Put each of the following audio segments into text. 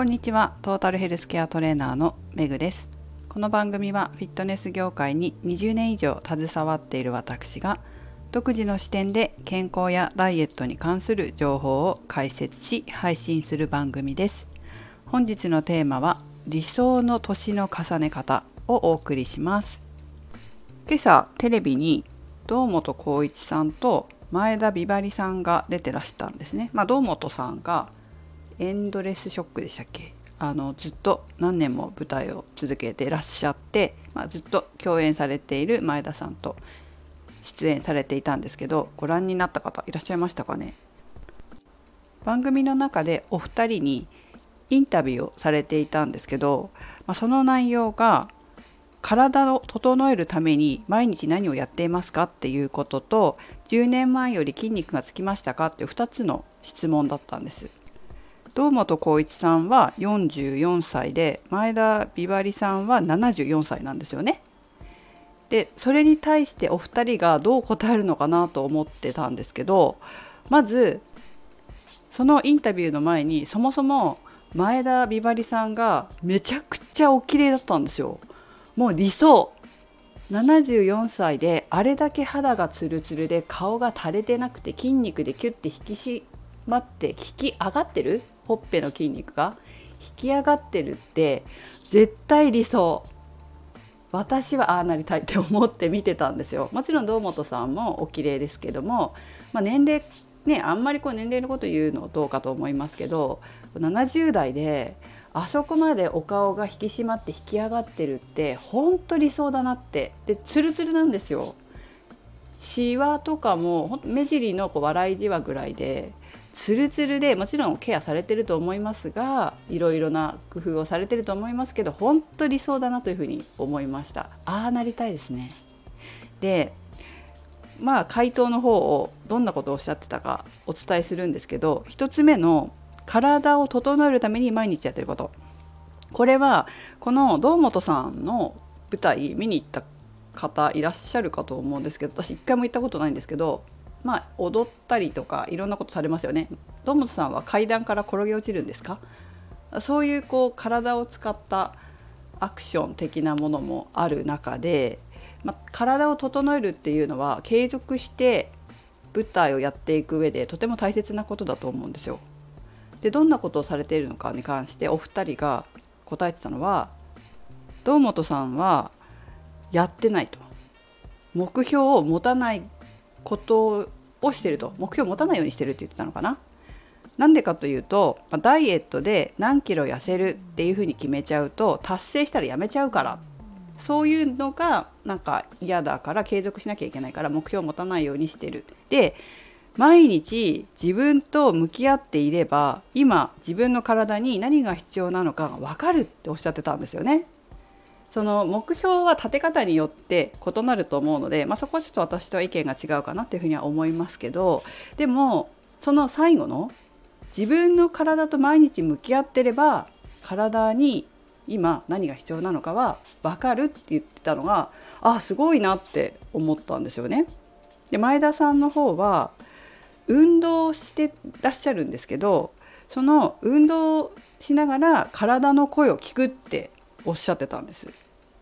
こんにちは。トータルヘルスケアトレーナーのめぐです。この番組はフィットネス業界に20年以上携わっている私が独自の視点で健康やダイエットに関する情報を解説し配信する番組です。本日のテーマは理想の年の重ね方をお送りします。今朝テレビに堂本光一さんと前田美波里さんが出てらしたんですね。まあ、堂本さんがエンドレスショックでしたっけ？あのずっと何年も舞台を続けてらっしゃって、まあ、ずっと共演されている前田さんと出演されていたんですけどご覧になった方いらっしゃいましたかね？番組の中でお二人にインタビューをされていたんですけど、まあ、その内容が体を整えるために毎日何をやっていますかっていうことと10年前より筋肉がつきましたかって2つの質問だったんです。堂本光一さんは44歳で前田美波里さんは74歳なんですよね。でそれに対してお二人がどう答えるのかなと思ってたんですけどまずそのインタビューの前にそもそも前田美波里さんがめちゃくちゃお綺麗だったんですよ。もう理想74歳であれだけ肌がツルツルで顔が垂れてなくて筋肉でキュッて引き締まって引き上がってるほっぺの筋肉が引き上がってるって絶対理想。私はああなりたいって思って見てたんですよ。もちろん堂本さんもお綺麗ですけども、まあ、年齢ねあんまりこう年齢のこと言うのどうかと思いますけど70代であそこまでお顔が引き締まって引き上がってるって本当理想だなって。でツルツルなんですよ。シワとかも目尻のこう笑いじわぐらいでツルツルでもちろんケアされてると思いますがいろいろな工夫をされてると思いますけど本当理想だなというふうに思いました。ああなりたいですね。でまあ回答の方をどんなことをおっしゃってたかお伝えするんですけど1つ目の体を整えるために毎日やってること。これはこの堂本さんの舞台見に行った方いらっしゃるかと思うんですけど私一回も行ったことないんですけどまあ踊ったりとかいろんなことされますよね。堂本さんは階段から転げ落ちるんですか？そういうこう体を使ったアクション的なものもある中で、まあ、体を整えるっていうのは継続して舞台をやっていく上でとても大切なことだと思うんですよ。でどんなことをされているのかに関してお二人が答えてたのは堂本さんはやってないと。目標を持たないことをしてると目標を持たないようにしてるって言ってたのかな？なんでかというとダイエットで何キロ痩せるっていうふうに決めちゃうと達成したらやめちゃうからそういうのがなんか嫌だから継続しなきゃいけないから目標を持たないようにしてる。で毎日自分と向き合っていれば今自分の体に何が必要なのかが分かるっておっしゃってたんですよね。その目標は立て方によって異なると思うので、まあ、そこはちょっと私とは意見が違うかなっていうふうには思いますけどでもその最後の自分の体と毎日向き合ってれば体に今何が必要なのかは分かるって言ってたのがあすごいなって思ったんですよね。で前田さんの方は運動してらっしゃるんですけどその運動しながら体の声を聞くっておっしゃってたんです。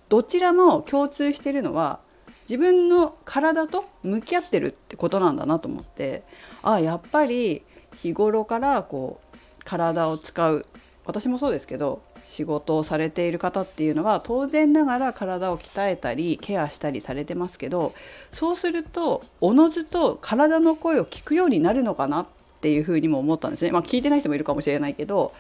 どちらも共通してるのは自分の体と向き合ってるってことなんだなと思ってあやっぱり日頃からこう体を使う私もそうですけど仕事をされている方っていうのは当然ながら体を鍛えたりケアしたりされてますけどそうするとおのずと体の声を聞くようになるのかなっていうふうにも思ったんですね。まあ、聞いてない人もいるかもしれないけど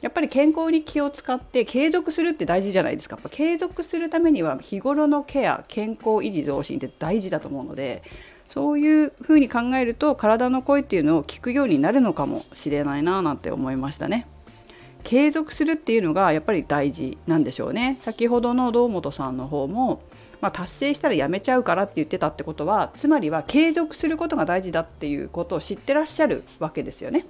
やっぱり健康に気を使って継続するって大事じゃないですかやっぱ継続するためには日頃のケア健康維持増進って大事だと思うのでそういうふうに考えると体の声っていうのを聞くようになるのかもしれないななんて思いましたね。継続するっていうのがやっぱり大事なんでしょうね。先ほどの堂本さんの方も、まあ、達成したらやめちゃうからって言ってたってことはつまりは継続することが大事だっていうことを知ってらっしゃるわけですよね。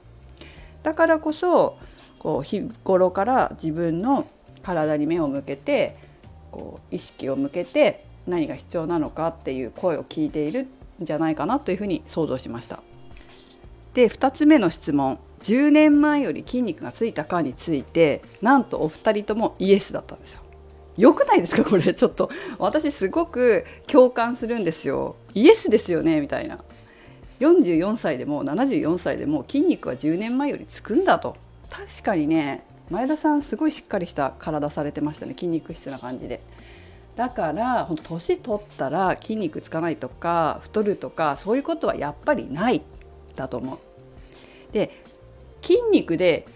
だからこそこう日頃から自分の体に目を向けてこう意識を向けて何が必要なのかっていう声を聞いているんじゃないかなというふうに想像しました。で2つ目の質問10年前より筋肉がついたかについてなんとお二人ともイエスだったんですよ。よくないですか？これちょっと私すごく共感するんですよ。イエスですよね？みたいな。44歳でも74歳でも筋肉は10年前よりつくんだと確かにね前田さんすごいしっかりした体されてましたね筋肉質な感じで。だから本当年取ったら筋肉つかないとか太るとかそういうことはやっぱりないだと思う。で筋肉で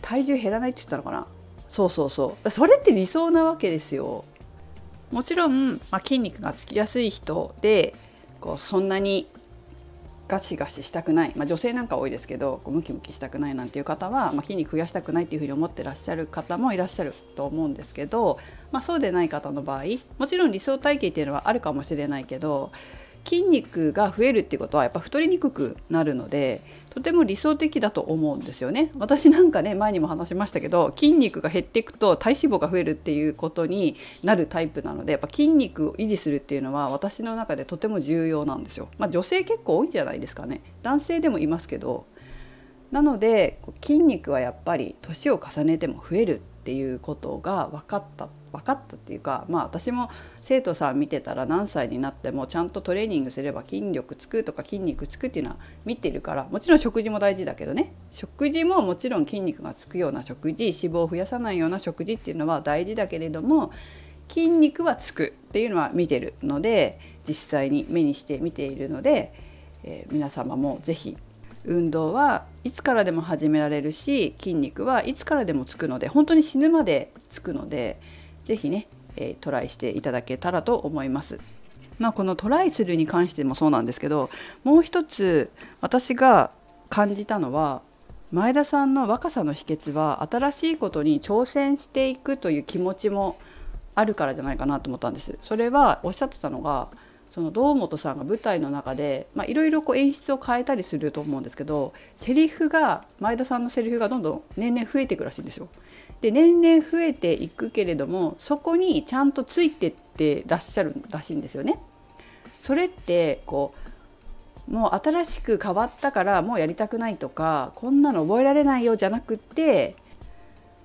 体重減らないって言ったのかな？そうそうそう。それって理想なわけですよ。もちろん、まあ、筋肉がつきやすい人でこうそんなにガシガシしたくない、まあ、女性なんか多いですけどこうムキムキしたくないなんていう方は、まあ、筋肉増やしたくないっていうふうに思ってらっしゃる方もいらっしゃると思うんですけど、まあ、そうでない方の場合もちろん理想体型っていうのはあるかもしれないけど筋肉が増えるっていうことはやっぱ太りにくくなるのでとても理想的だと思うんですよね。私なんかね前にも話しましたけど筋肉が減っていくと体脂肪が増えるっていうことになるタイプなのでやっぱ筋肉を維持するっていうのは私の中でとても重要なんですよ。まあ、女性結構多いんじゃないですかね。男性でもいますけど。なので筋肉はやっぱり年を重ねても増える。っていうことが分かった分かったっていうかまあ私も生徒さん見てたら何歳になってもちゃんとトレーニングすれば筋力つくとか筋肉つくっていうのは見てるからもちろん食事も大事だけどね。食事ももちろん筋肉がつくような食事脂肪を増やさないような食事っていうのは大事だけれども筋肉はつくっていうのは見てるので実際に目にして見ているので、えー、皆様も是非運動はいつからでも始められるし筋肉はいつからでもつくので本当に死ぬまでつくので是非ねえトライしていただけたらと思います。まあ、このトライするに関してもそうなんですけどもう一つ私が感じたのは前田さんの若さの秘訣は新しいことに挑戦していくという気持ちもあるからじゃないかなと思ったんです。それはおっしゃってたのがその堂本さんが舞台の中でいろいろ演出を変えたりすると思うんですけどセリフが前田さんのセリフがどんどん年々増えていくらしいんですよ。で年々増えていくけれどもそこにちゃんとついてってらっしゃるらしいんですよね。それってこうもう新しく変わったからもうやりたくないとかこんなの覚えられないよじゃなくって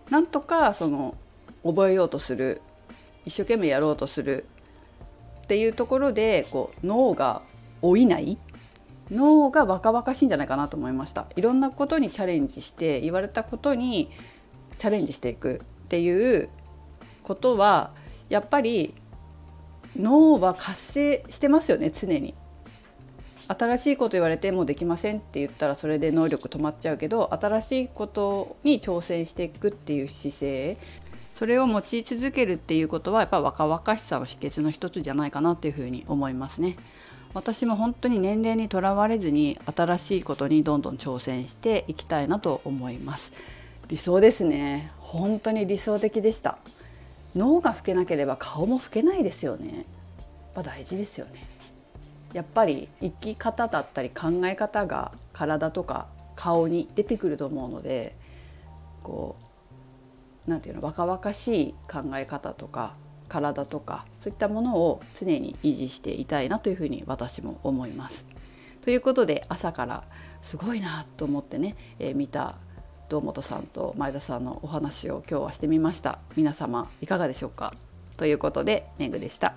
なんとかその覚えようとする一生懸命やろうとするっていうところでこう脳が老いない？脳が若々しいんじゃないかなと思いましたいろんなことにチャレンジして言われたことにチャレンジしていくっていうことはやっぱり脳は活性してますよね常に。新しいこと言われてもうできませんって言ったらそれで能力止まっちゃうけど新しいことに挑戦していくっていう姿勢それを持ち続けるっていうことはやっぱ若々しさの秘訣の一つじゃないかなっていうふうに思いますね。私も本当に年齢にとらわれずに新しいことにどんどん挑戦していきたいなと思います。理想ですね本当に理想的でした脳が老けなければ顔も老けないですよねやっぱ大事ですよねやっぱり生き方だったり考え方が体とか顔に出てくると思うのでこう何て言うの若々しい考え方とか体とかそういったものを常に維持していたいなというふうに私も思います。ということで朝からすごいなと思ってね、えー、見た堂本さんと前田さんのお話を今日はしてみました皆様いかがでしょうか？ということでめぐでした。